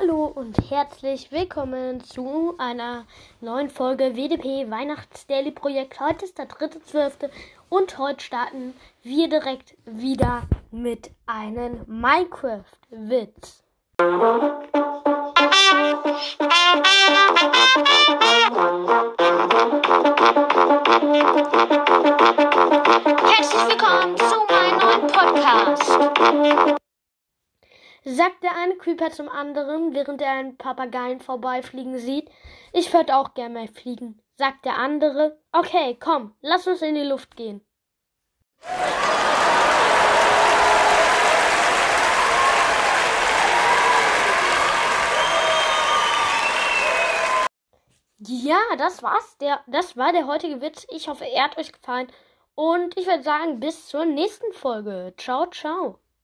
Hallo und herzlich willkommen zu einer neuen Folge WDP Weihnachts Daily Projekt. Heute ist der 3.12. und heute starten wir direkt wieder mit einem Minecraft-Witz. Herzlich willkommen zu meinem neuen Podcast. Sagt der eine Creeper zum anderen, während er einen Papageien vorbeifliegen sieht. Ich würde auch gerne mal fliegen. Sagt der andere, okay, komm, lass uns in die Luft gehen. Ja, das war's. Der, das war der heutige Witz. Ich hoffe, er hat euch gefallen. Und ich würde sagen, bis zur nächsten Folge. Ciao, ciao.